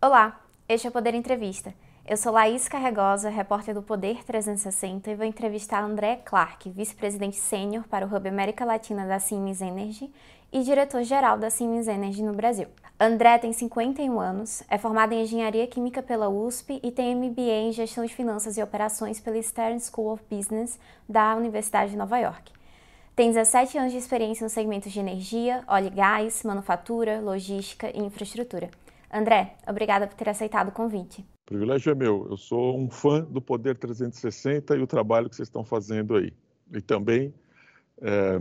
Olá, este é o Poder Entrevista. Eu sou Laís Carregosa, repórter do Poder 360 e vou entrevistar André Clark, vice-presidente sênior para o Hub América Latina da Siemens Energy e diretor-geral da Siemens Energy no Brasil. André tem 51 anos, é formado em Engenharia Química pela USP e tem MBA em Gestão de Finanças e Operações pela Stern School of Business da Universidade de Nova York. Tem 17 anos de experiência no segmento de energia, óleo e gás, manufatura, logística e infraestrutura. André, obrigada por ter aceitado o convite. O privilégio é meu. Eu sou um fã do Poder 360 e o trabalho que vocês estão fazendo aí. E também é,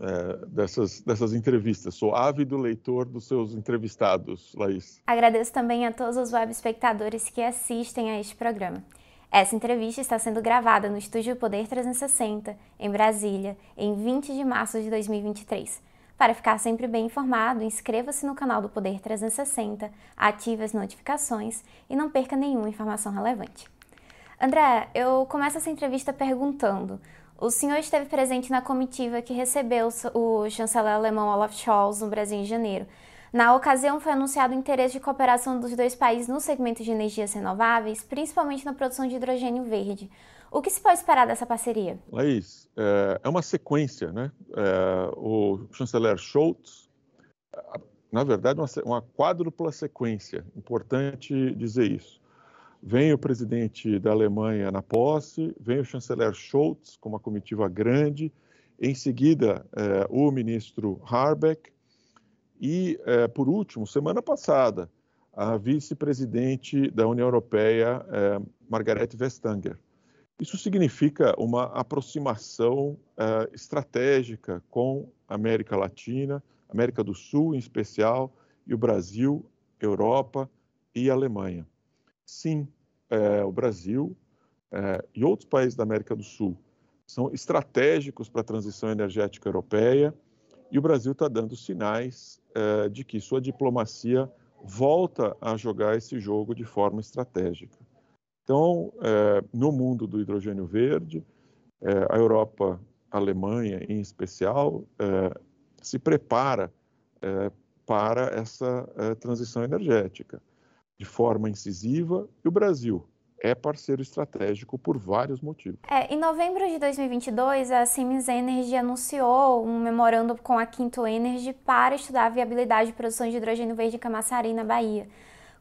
é, dessas, dessas entrevistas. Sou ávido leitor dos seus entrevistados, Laís. Agradeço também a todos os web espectadores que assistem a este programa. Essa entrevista está sendo gravada no Estúdio Poder 360, em Brasília, em 20 de março de 2023. Para ficar sempre bem informado, inscreva-se no canal do Poder 360, ative as notificações e não perca nenhuma informação relevante. André, eu começo essa entrevista perguntando: o senhor esteve presente na comitiva que recebeu o chanceler alemão Olaf Scholz no Brasil em janeiro. Na ocasião, foi anunciado o interesse de cooperação dos dois países no segmento de energias renováveis, principalmente na produção de hidrogênio verde. O que se pode esperar dessa parceria? Laís, é, é uma sequência, né? É, o chanceler Scholz, na verdade, uma, quádrupla sequência, importante dizer isso. Vem o presidente da Alemanha na posse, vem o chanceler Scholz com uma comitiva grande, em seguida é, o ministro Harbeck e, por último, semana passada, a vice-presidente da União Europeia, Margrethe Vestager. Isso significa uma aproximação uh, estratégica com a América Latina, América do Sul em especial, e o Brasil, Europa e Alemanha. Sim, uh, o Brasil uh, e outros países da América do Sul são estratégicos para a transição energética europeia e o Brasil está dando sinais de que sua diplomacia volta a jogar esse jogo de forma estratégica. Então, é, no mundo do hidrogênio verde, é, a Europa, a Alemanha em especial, é, se prepara é, para essa é, transição energética de forma incisiva e o Brasil é parceiro estratégico por vários motivos. É, em novembro de 2022, a Siemens Energy anunciou um memorando com a Quinto Energy para estudar a viabilidade de produção de hidrogênio verde em Camaçari, na Bahia.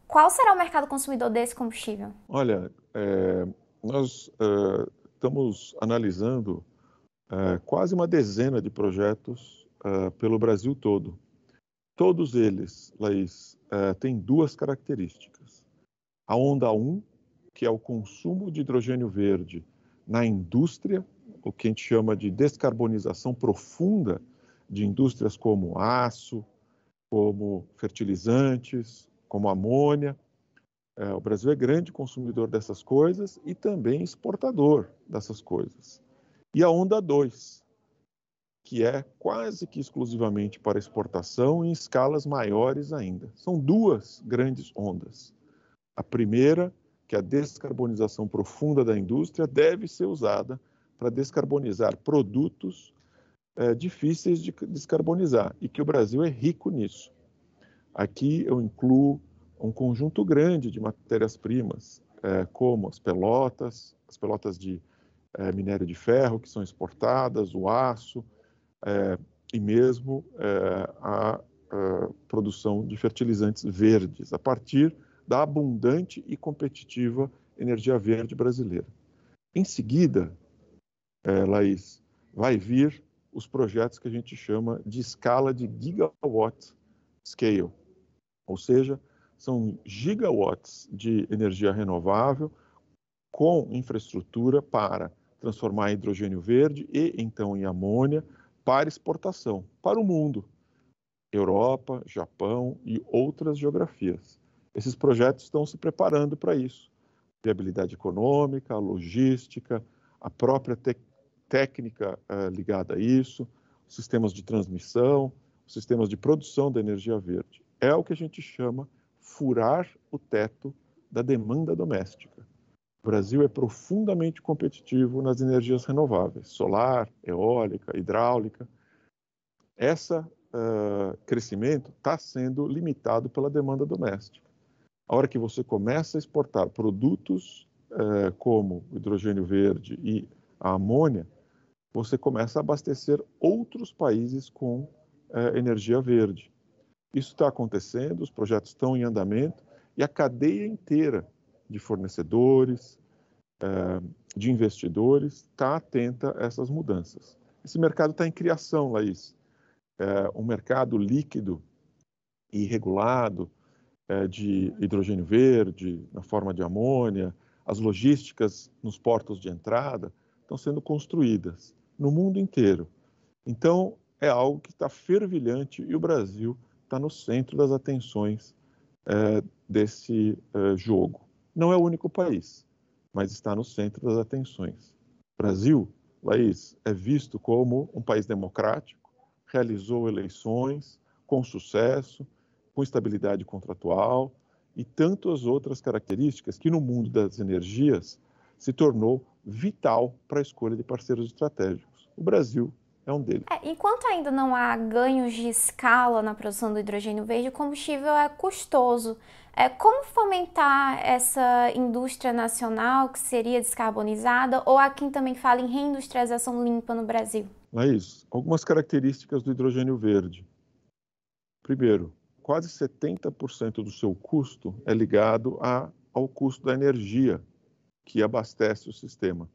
Qual será o mercado consumidor desse combustível? Olha, é, nós é, estamos analisando é, quase uma dezena de projetos é, pelo Brasil todo. Todos eles, Laís, é, têm duas características. A onda 1, que é o consumo de hidrogênio verde na indústria, o que a gente chama de descarbonização profunda de indústrias como aço, como fertilizantes, como amônia. É, o Brasil é grande consumidor dessas coisas e também exportador dessas coisas. E a onda 2, que é quase que exclusivamente para exportação em escalas maiores ainda. São duas grandes ondas. A primeira, que é a descarbonização profunda da indústria, deve ser usada para descarbonizar produtos é, difíceis de descarbonizar e que o Brasil é rico nisso. Aqui eu incluo um conjunto grande de matérias-primas, é, como as pelotas, as pelotas de é, minério de ferro que são exportadas, o aço é, e mesmo é, a, a, produção de fertilizantes verdes, a partir da abundante e competitiva energia verde brasileira. Em seguida, é, Laís, vai vir os projetos que a gente chama de escala de gigawatt scale, ou seja, são gigawatts de energia renovável com infraestrutura para transformar hidrogênio verde e então em amônia para exportação para o mundo, Europa, Japão e outras geografias. Esses projetos estão se preparando para isso. Viabilidade econômica, logística, a própria técnica uh, ligada a isso, sistemas de transmissão, sistemas de produção da energia verde é o que a gente chama furar o teto da demanda doméstica. O Brasil é profundamente competitivo nas energias renováveis, solar, eólica, hidráulica. Esse uh, crescimento está sendo limitado pela demanda doméstica. A hora que você começa a exportar produtos eh, como hidrogênio verde e a amônia, você começa a abastecer outros países com eh, energia verde. Isso está acontecendo, os projetos estão em andamento e a cadeia inteira de fornecedores, eh, de investidores está atenta a essas mudanças. Esse mercado está em criação, Laís. É um mercado líquido e regulado é, de hidrogênio verde, na forma de amônia, as logísticas nos portos de entrada estão sendo construídas no mundo inteiro. Então, é algo que está fervilhante e o Brasil está no centro das atenções é, desse é, jogo. Não é o único país, mas está no centro das atenções. O Brasil, Laís, é visto como um país democrático, realizou eleições com sucesso, com estabilidade contratual e tantas outras características que no mundo das energias se tornou vital para a escolha de parceiros estratégicos. O Brasil é um deles. É, enquanto ainda não há ganhos de escala na produção do hidrogênio verde, o combustível é custoso. É, como fomentar essa indústria nacional que seria descarbonizada ou há quem também fala em reindustrialização limpa no Brasil? Laís, algumas características do hidrogênio verde. Primeiro, quase 70% do seu custo é ligado a, ao custo da energia que abastece o sistema.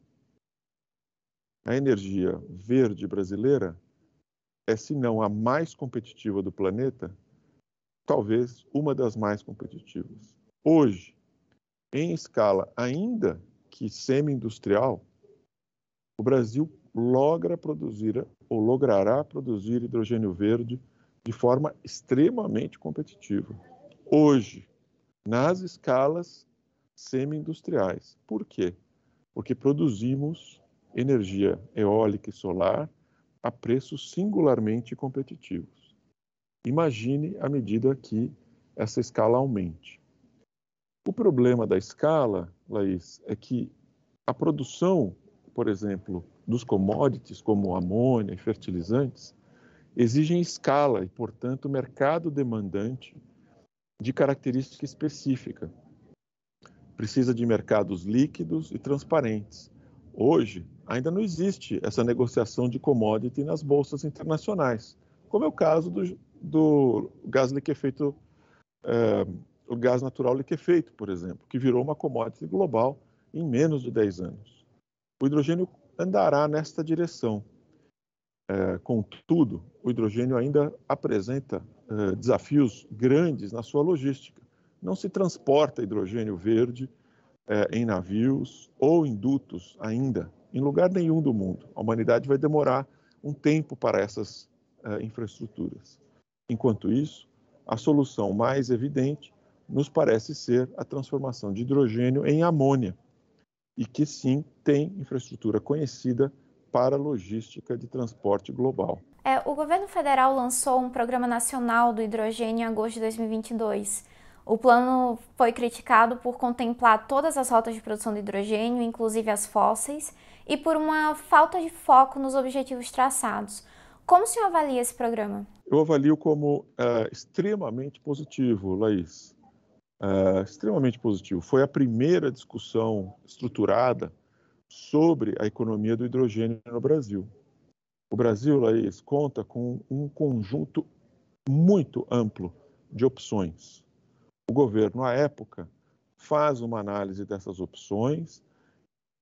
A energia verde brasileira é, se não a mais competitiva do planeta, talvez uma das mais competitivas. Hoje, em escala ainda que semi-industrial, o Brasil logra produzir ou logrará produzir hidrogênio verde de forma extremamente competitiva. Hoje, nas escalas semi-industriais. Por quê? Porque produzimos energia eólica e solar a preços singularmente competitivos. Imagine à medida que essa escala aumente. O problema da escala, Laís, é que a produção, por exemplo, dos commodities como amônia e fertilizantes, exigem escala e, portanto, mercado demandante de característica específica. Precisa de mercados líquidos e transparentes. Hoje, ainda não existe essa negociação de commodity nas bolsas internacionais, como é o caso do, do gás liquefeito, é, o gás natural liquefeito, por exemplo, que virou uma commodity global em menos de 10 anos. O hidrogênio andará nesta direção. É, contudo, o hidrogênio ainda apresenta é, desafios grandes na sua logística. Não se transporta hidrogênio verde é, em navios ou em dutos ainda, em lugar nenhum do mundo. A humanidade vai demorar um tempo para essas é, infraestruturas. Enquanto isso, a solução mais evidente nos parece ser a transformação de hidrogênio em amônia, e que sim tem infraestrutura conhecida para logística de transporte global. É, o governo federal lançou um programa nacional do hidrogênio em agosto de 2022. O plano foi criticado por contemplar todas as rotas de produção de hidrogênio, inclusive as fósseis, e por uma falta de foco nos objetivos traçados. Como o senhor avalia esse programa? Eu avalio como é, extremamente positivo, Laís. É, extremamente positivo. Foi a primeira discussão estruturada sobre a economia do hidrogênio no Brasil. O Brasil, Laís, conta com um conjunto muito amplo de opções. O governo, à época, faz uma análise dessas opções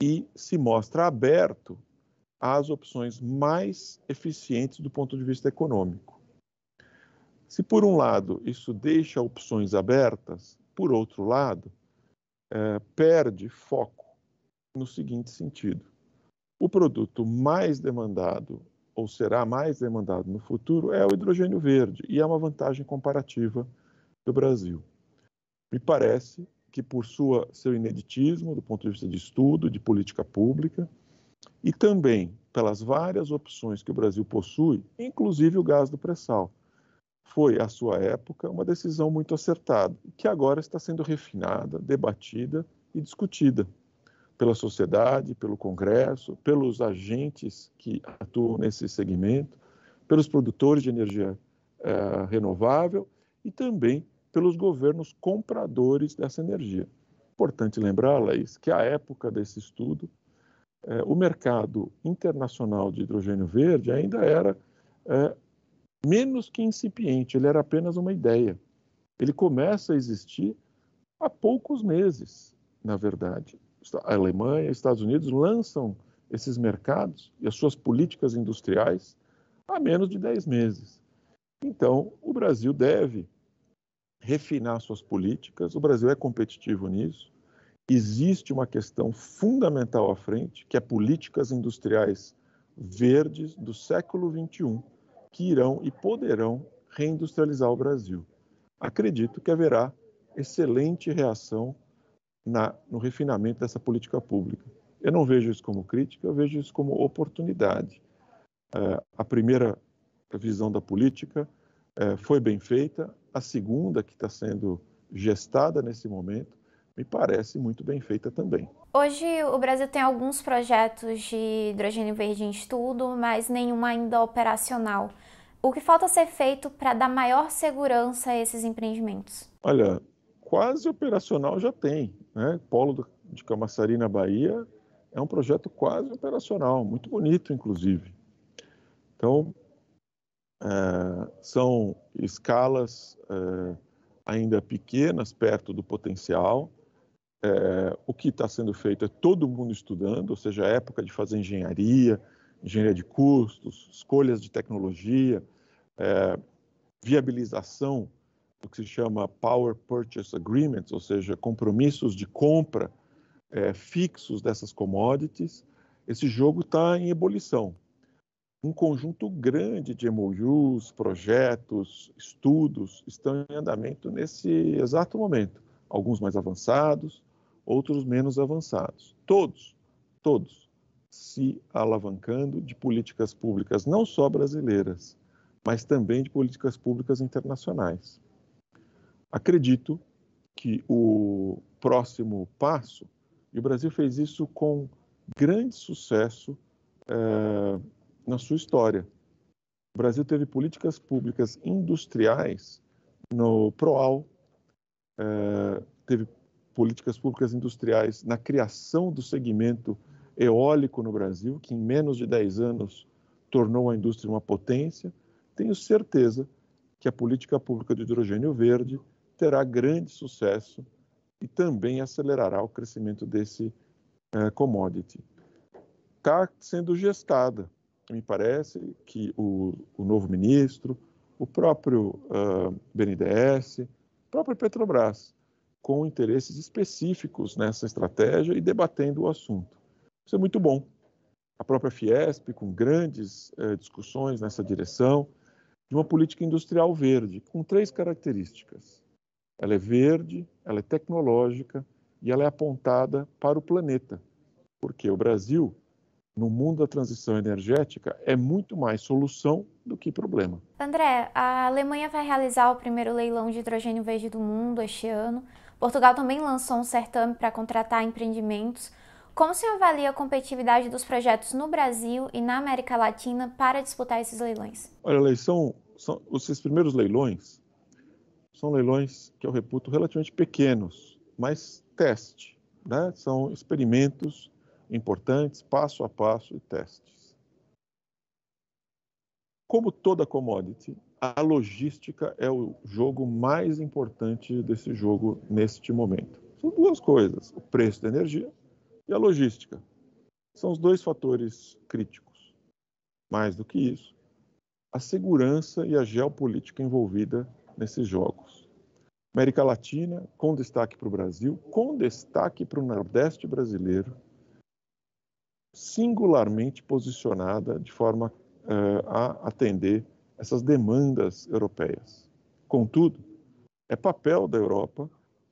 e se mostra aberto às opções mais eficientes do ponto de vista econômico. Se, por um lado, isso deixa opções abertas, por outro lado, é, perde foco no seguinte sentido: o produto mais demandado ou será mais demandado no futuro é o hidrogênio verde e é uma vantagem comparativa do Brasil. Me parece que por sua seu ineditismo do ponto de vista de estudo, de política pública e também pelas várias opções que o Brasil possui, inclusive o gás do pré-sal, foi à sua época uma decisão muito acertada, que agora está sendo refinada, debatida e discutida pela sociedade, pelo Congresso, pelos agentes que atuam nesse segmento, pelos produtores de energia eh, renovável e também pelos governos compradores dessa energia. Importante lembrar, Laís, que à época desse estudo, eh, o mercado internacional de hidrogênio verde ainda era eh, menos que incipiente, ele era apenas uma ideia. Ele começa a existir há poucos meses, na verdade. A Alemanha e os Estados Unidos lançam esses mercados e as suas políticas industriais há menos de 10 meses. Então, o Brasil deve refinar suas políticas, o Brasil é competitivo nisso. Existe uma questão fundamental à frente, que é políticas industriais verdes do século XXI, que irão e poderão reindustrializar o Brasil. Acredito que haverá excelente reação na, no refinamento dessa política pública. Eu não vejo isso como crítica, eu vejo isso como oportunidade. É, a primeira visão da política é, foi bem feita, a segunda, que está sendo gestada nesse momento, me parece muito bem feita também. Hoje o Brasil tem alguns projetos de hidrogênio verde em estudo, mas nenhum ainda operacional. O que falta ser feito para dar maior segurança a esses empreendimentos? Olha, quase operacional já tem. Né? Polo de Camaçari, na Bahia, é um projeto quase operacional, muito bonito, inclusive. Então, é, são escalas é, ainda pequenas, perto do potencial. É, o que está sendo feito é todo mundo estudando, ou seja, a época de fazer engenharia, engenharia de custos, escolhas de tecnologia, viabilização o que se chama Power Purchase Agreements, ou seja, compromissos de compra é, fixos dessas commodities, esse jogo está em ebulição. Um conjunto grande de MOUs, projetos, estudos estão em andamento nesse exato momento. Alguns mais avançados, outros menos avançados. Todos, todos se alavancando de políticas públicas não só brasileiras, mas também de políticas públicas internacionais. Acredito que o próximo passo, e o Brasil fez isso com grande sucesso é, na sua história. O Brasil teve políticas públicas industriais no PROAL, é, teve políticas públicas industriais na criação do segmento eólico no Brasil, que em menos de 10 anos tornou a indústria uma potência. Tenho certeza que a política pública de hidrogênio verde terá grande sucesso e também acelerará o crescimento desse uh, commodity. Está sendo gestada, me parece que o, o novo ministro, o próprio uh, BNDES, o próprio Petrobras, com interesses específicos nessa estratégia e debatendo o assunto. Isso é muito bom. A própria Fiesp, com grandes uh, discussões nessa direção, de uma política industrial verde, com três características ela é verde, ela é tecnológica e ela é apontada para o planeta. Porque o Brasil, no mundo da transição energética, é muito mais solução do que problema. André, a Alemanha vai realizar o primeiro leilão de hidrogênio verde do mundo este ano. Portugal também lançou um certame para contratar empreendimentos. Como se avalia a competitividade dos projetos no Brasil e na América Latina para disputar esses leilões? Olha, são, são esses primeiros leilões são leilões que eu reputo relativamente pequenos, mas teste, né? São experimentos importantes, passo a passo e testes. Como toda commodity, a logística é o jogo mais importante desse jogo neste momento. São duas coisas: o preço da energia e a logística. São os dois fatores críticos. Mais do que isso, a segurança e a geopolítica envolvida nesses jogos. América Latina, com destaque para o Brasil, com destaque para o Nordeste brasileiro, singularmente posicionada de forma uh, a atender essas demandas europeias. Contudo, é papel da Europa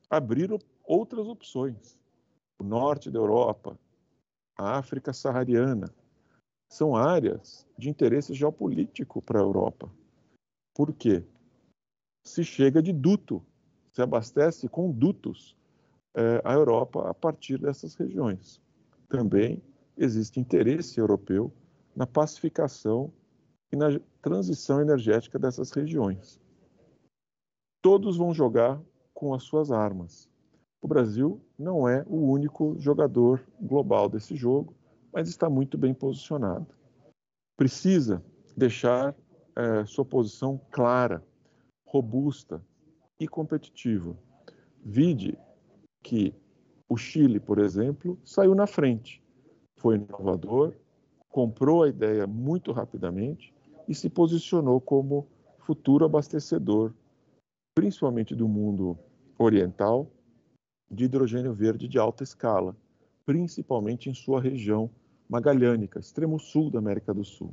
abrir outras opções. O norte da Europa, a África saariana, são áreas de interesse geopolítico para a Europa. Por quê? se chega de duto, se abastece com dutos é, a Europa a partir dessas regiões. Também existe interesse europeu na pacificação e na transição energética dessas regiões. todos vão jogar com as suas armas. O Brasil não é o único jogador global desse jogo, mas está muito bem posicionado. Precisa deixar é, sua posição clara, robusta e competitiva. Vide que o Chile, por exemplo, saiu na frente, foi inovador, comprou a ideia muito rapidamente e se posicionou como futuro abastecedor, principalmente do mundo oriental, de hidrogênio verde de alta escala, principalmente em sua região magalhânica, extremo sul da América do Sul.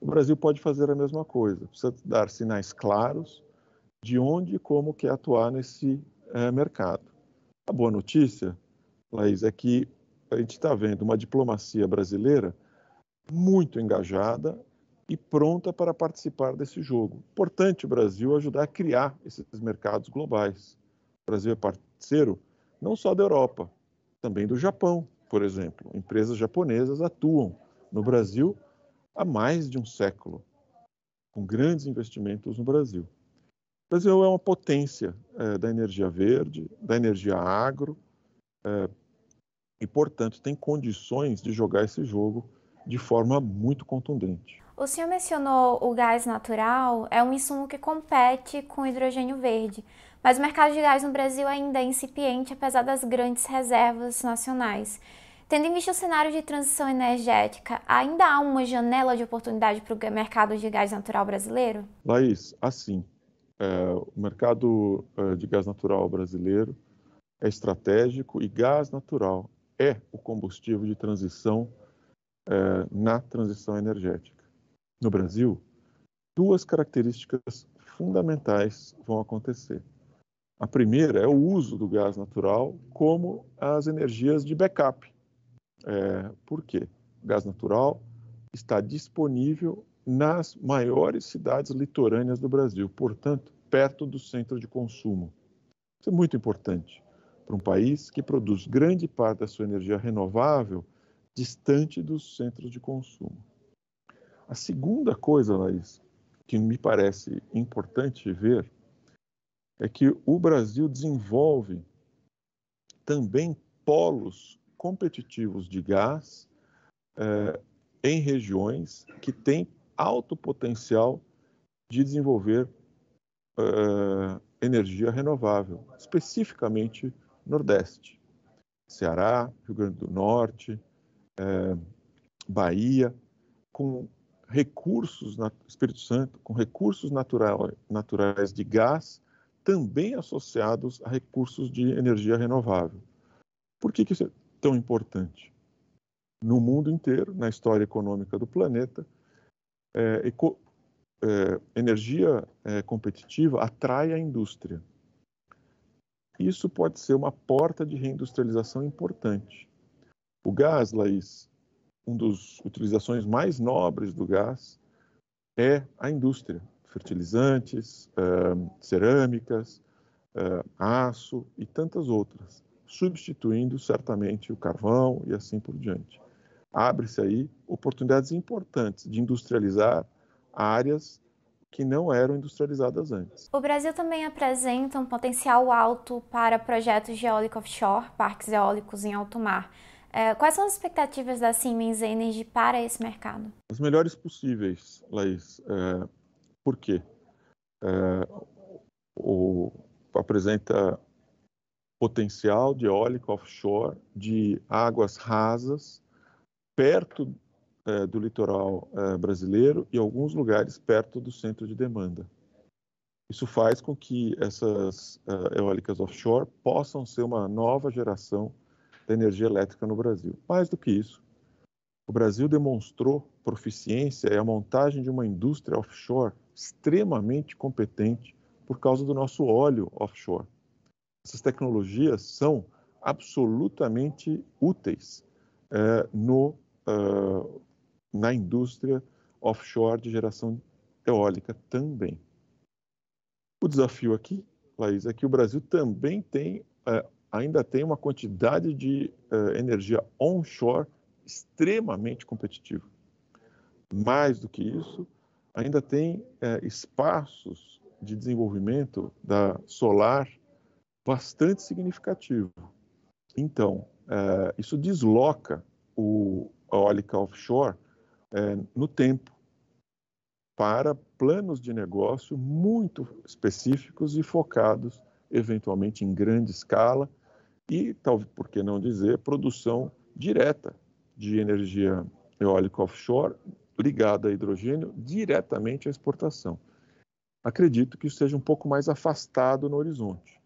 O Brasil pode fazer a mesma coisa, precisa dar sinais claros de onde e como quer atuar nesse é, mercado. A boa notícia, Laís, é que a gente está vendo uma diplomacia brasileira muito engajada e pronta para participar desse jogo. Importante o Brasil ajudar a criar esses mercados globais. O Brasil é parceiro não só da Europa, também do Japão, por exemplo. Empresas japonesas atuam no Brasil há mais de um século, com grandes investimentos no Brasil. O Brasil é uma potência é, da energia verde, da energia agro, é, e, portanto, tem condições de jogar esse jogo de forma muito contundente. O senhor mencionou o gás natural, é um insumo que compete com o hidrogênio verde, mas o mercado de gás no Brasil ainda é incipiente, apesar das grandes reservas nacionais. Tendo em vista o cenário de transição energética, ainda há uma janela de oportunidade para o mercado de gás natural brasileiro? Laís, assim, é, o mercado é, de gás natural brasileiro é estratégico e gás natural é o combustível de transição é, na transição energética. No Brasil, duas características fundamentais vão acontecer. A primeira é o uso do gás natural como as energias de backup, é, por quê? O gás natural está disponível nas maiores cidades litorâneas do Brasil, portanto, perto do centro de consumo. Isso é muito importante para um país que produz grande parte da sua energia renovável distante dos centros de consumo. A segunda coisa, Laís, que me parece importante ver, é que o Brasil desenvolve também polos competitivos de gás eh, em regiões que têm alto potencial de desenvolver eh, energia renovável, especificamente Nordeste, Ceará, Rio Grande do Norte, eh, Bahia, com recursos, na, Espírito Santo, com recursos natural, naturais de gás, também associados a recursos de energia renovável. Por que, que isso é tão importante. No mundo inteiro, na história econômica do planeta, é, eco, é, energia é, competitiva atrai a indústria. Isso pode ser uma porta de reindustrialização importante. O gás, Laís, uma das utilizações mais nobres do gás é a indústria. Fertilizantes, cerâmicas, aço e tantas outras substituindo certamente o carvão e assim por diante. Abre-se aí oportunidades importantes de industrializar áreas que não eram industrializadas antes. O Brasil também apresenta um potencial alto para projetos de eólico offshore, parques eólicos em alto mar. É, quais são as expectativas da Siemens Energy para esse mercado? As melhores possíveis, Laís. É, por quê? É, o, apresenta potencial de eólica offshore de águas rasas perto é, do litoral é, brasileiro e alguns lugares perto do centro de demanda. Isso faz com que essas é, eólicas offshore possam ser uma nova geração da energia elétrica no Brasil. Mais do que isso, o Brasil demonstrou proficiência e a montagem de uma indústria offshore extremamente competente por causa do nosso óleo offshore. Essas tecnologias são absolutamente úteis no, na indústria offshore de geração eólica também. O desafio aqui, Laís, é que o Brasil também tem, uh, ainda tem uma quantidade de uh, energia onshore extremamente competitiva. Mais do que isso, ainda tem espaços de desenvolvimento da solar bastante significativo. Então, é, isso desloca o, a eólica offshore é, no tempo para planos de negócio muito específicos e focados, eventualmente, em grande escala e, talvez, por que não dizer, produção direta de energia eólica offshore ligada a hidrogênio diretamente à exportação. Acredito que isso seja um pouco mais afastado no horizonte,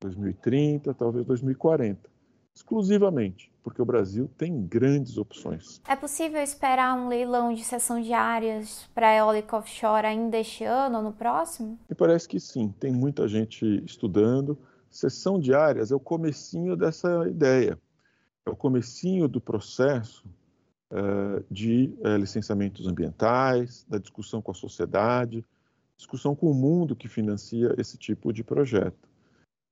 2030, talvez 2040, exclusivamente, porque o Brasil tem grandes opções. É possível esperar um leilão de cessão de áreas para eólica offshore ainda este ano ou no próximo? Me parece que sim, tem muita gente estudando. Cessão de áreas é o comecinho dessa ideia, é o comecinho do processo uh, de uh, licenciamentos ambientais, da discussão com a sociedade, discussão com o mundo que financia esse tipo de projeto.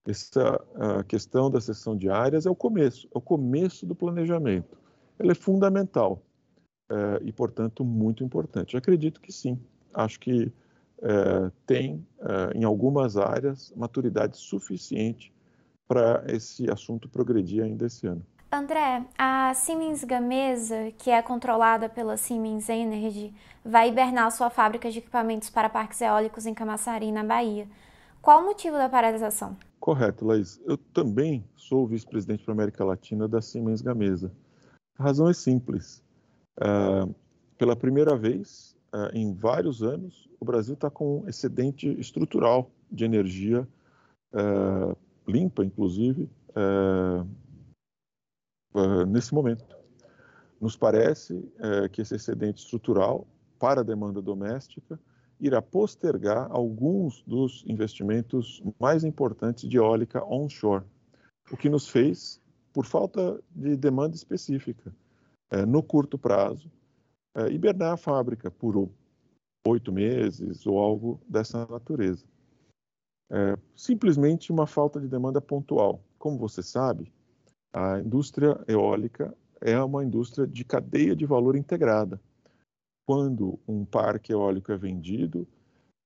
Essa questão da sessão de áreas é o começo, é o começo do planejamento. Ela é fundamental é, e, portanto, muito importante. Acredito que sim. Acho que é, tem, é, em algumas áreas, maturidade suficiente para esse assunto progredir ainda esse ano. André, a Siemens Gamesa, que é controlada pela Siemens Energy, vai hibernar sua fábrica de equipamentos para parques eólicos em Camaçari, na Bahia. Qual o motivo da paralisação? Correto, Laís. Eu também sou vice-presidente para a América Latina da Siemens Gamesa. A razão é simples. Uh, pela primeira vez uh, em vários anos, o Brasil está com um excedente estrutural de energia uh, limpa, inclusive, nesse momento. Nos parece uh, que esse excedente estrutural para a demanda doméstica irá postergar alguns dos investimentos mais importantes de eólica onshore, o que nos fez, por falta de demanda específica, uh, no curto prazo, hibernar a fábrica por oito meses ou algo dessa natureza. É simplesmente uma falta de demanda pontual. Como você sabe, a indústria eólica é uma indústria de cadeia de valor integrada. Quando um parque eólico é vendido,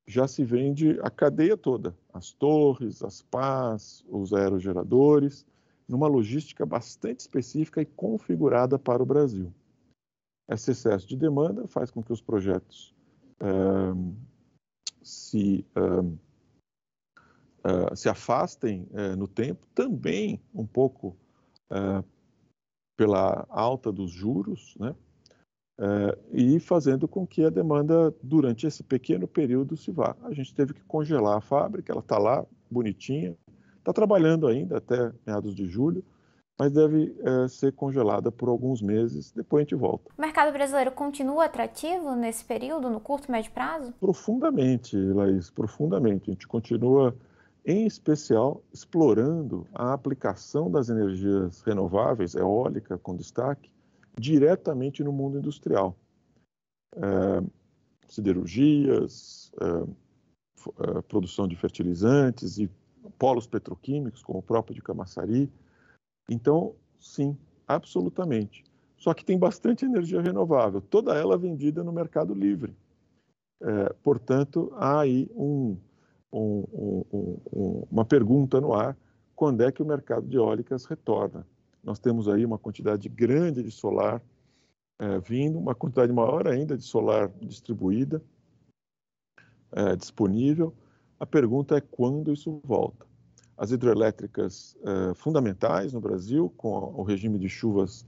já se vende a cadeia toda, as torres, as pás, os aerogeradores, numa logística bastante específica e configurada para o Brasil. Esse excesso de demanda faz com que os projetos se, uh, se afastem eh, no tempo, também um pouco uh, pela alta dos juros, né? Uh, e fazendo com que a demanda durante esse pequeno período se vá. A gente teve que congelar a fábrica, ela está lá, bonitinha, está trabalhando ainda até meados de julho, mas deve uh, ser congelada por alguns meses, depois a gente volta. O mercado brasileiro continua atrativo nesse período, no curto, médio prazo? Profundamente, Laís, profundamente. A gente continua em especial explorando a aplicação das energias renováveis, eólica com destaque, diretamente no mundo industrial. É, siderurgias, é, é, produção de fertilizantes e polos petroquímicos, como o próprio de Camaçari. Então, sim, absolutamente. Só que tem bastante energia renovável, toda ela vendida no mercado livre. É, portanto, há aí um, um, um, uma pergunta no ar: quando é que o mercado de eólicas retorna? Nós temos aí uma quantidade grande de solar é, vindo, uma quantidade maior ainda de solar distribuída, é, disponível. A pergunta é quando isso volta. As hidrelétricas é, fundamentais no Brasil, com o regime de chuvas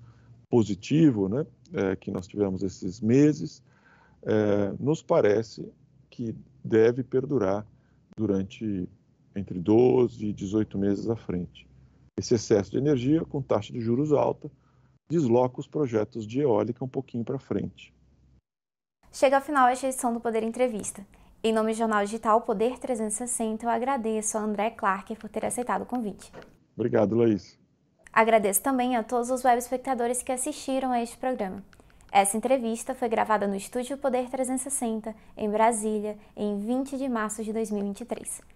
positivo né, é, que nós tivemos esses meses, é, nos parece que deve perdurar durante entre 12 e 18 meses à frente. Esse excesso de energia, com taxa de juros alta, desloca os projetos de eólica um pouquinho para frente. Chega ao final esta edição do Poder Entrevista. Em nome do jornal digital Poder 360, eu agradeço a André Clark por ter aceitado o convite. Obrigado, Laís. Agradeço também a todos os web espectadores que assistiram a este programa. Essa entrevista foi gravada no Estúdio Poder 360, em Brasília, em 20 de março de 2023.